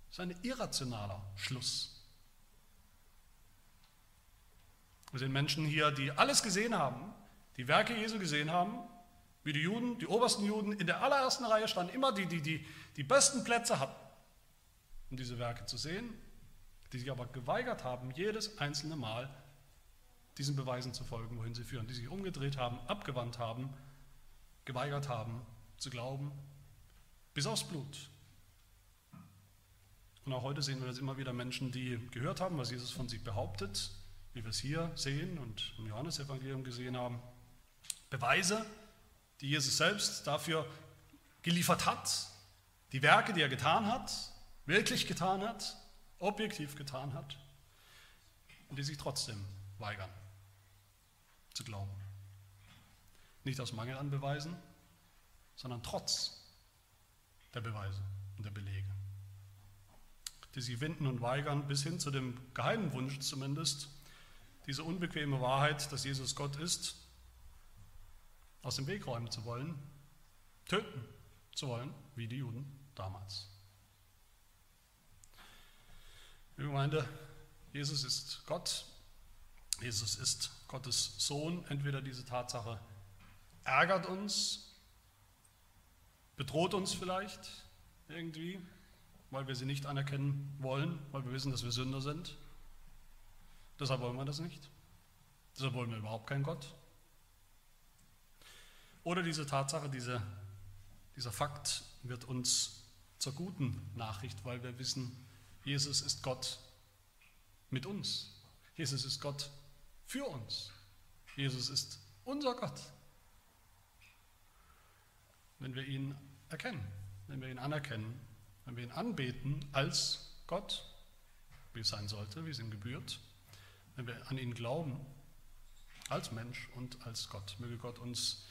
Speaker 1: Das ist ein irrationaler Schluss. Wir sehen Menschen hier, die alles gesehen haben, die Werke Jesu gesehen haben, wie die Juden, die obersten Juden in der allerersten Reihe standen, immer die, die, die, die besten Plätze hatten, um diese Werke zu sehen, die sich aber geweigert haben, jedes einzelne Mal diesen Beweisen zu folgen, wohin sie führen, die sich umgedreht haben, abgewandt haben, geweigert haben zu glauben, bis aufs Blut. Und auch heute sehen wir das immer wieder Menschen, die gehört haben, was Jesus von sich behauptet, wie wir es hier sehen und im Johannesevangelium gesehen haben. Beweise, die Jesus selbst dafür geliefert hat, die Werke, die er getan hat, wirklich getan hat, objektiv getan hat, und die sich trotzdem weigern zu glauben. Nicht aus Mangel an Beweisen, sondern trotz der Beweise und der Belege. die sich winden und weigern, bis hin zu dem geheimen Wunsch zumindest, diese unbequeme Wahrheit, dass Jesus Gott ist, aus dem Weg räumen zu wollen, töten zu wollen, wie die Juden damals. Liebe Gemeinde, Jesus ist Gott, Jesus ist Gottes Sohn. Entweder diese Tatsache ärgert uns, bedroht uns vielleicht irgendwie, weil wir sie nicht anerkennen wollen, weil wir wissen, dass wir Sünder sind. Deshalb wollen wir das nicht. Deshalb wollen wir überhaupt keinen Gott. Oder diese Tatsache, diese, dieser Fakt wird uns zur guten Nachricht, weil wir wissen, Jesus ist Gott mit uns. Jesus ist Gott für uns. Jesus ist unser Gott. Wenn wir ihn erkennen, wenn wir ihn anerkennen, wenn wir ihn anbeten als Gott, wie es sein sollte, wie es ihm gebührt, wenn wir an ihn glauben, als Mensch und als Gott. Möge Gott uns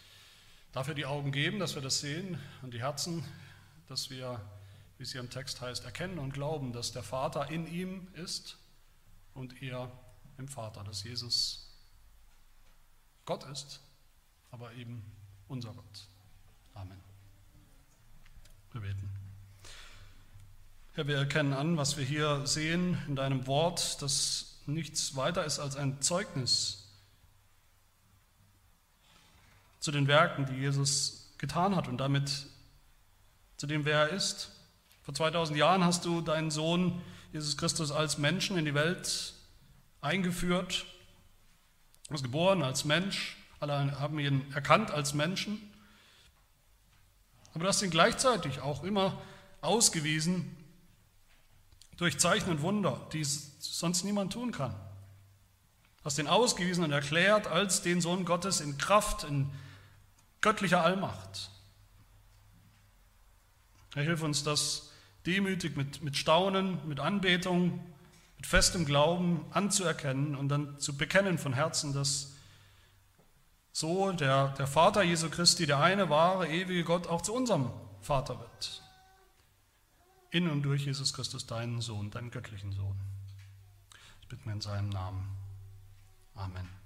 Speaker 1: dafür die Augen geben, dass wir das sehen und die Herzen, dass wir, wie es hier im Text heißt, erkennen und glauben, dass der Vater in ihm ist und er im Vater, dass Jesus Gott ist, aber eben unser Gott. Amen. Wir beten. Herr, wir erkennen an, was wir hier sehen in deinem Wort, das nichts weiter ist als ein Zeugnis zu den Werken, die Jesus getan hat und damit zu dem, wer er ist. Vor 2000 Jahren hast du deinen Sohn Jesus Christus als Menschen in die Welt eingeführt. Er ist geboren als Mensch. Alle haben ihn erkannt als Menschen. Aber du hast ihn gleichzeitig auch immer ausgewiesen durch Zeichen und Wunder, die sonst niemand tun kann. Du hast ihn ausgewiesen und erklärt als den Sohn Gottes in Kraft, in göttlicher Allmacht. Herr, hilf uns das demütig mit, mit Staunen, mit Anbetung, mit festem Glauben anzuerkennen und dann zu bekennen von Herzen, dass so der, der Vater Jesu Christi, der eine wahre, ewige Gott, auch zu unserem Vater wird. In und durch Jesus Christus, deinen Sohn, deinen göttlichen Sohn. Ich bitte mir in seinem Namen. Amen.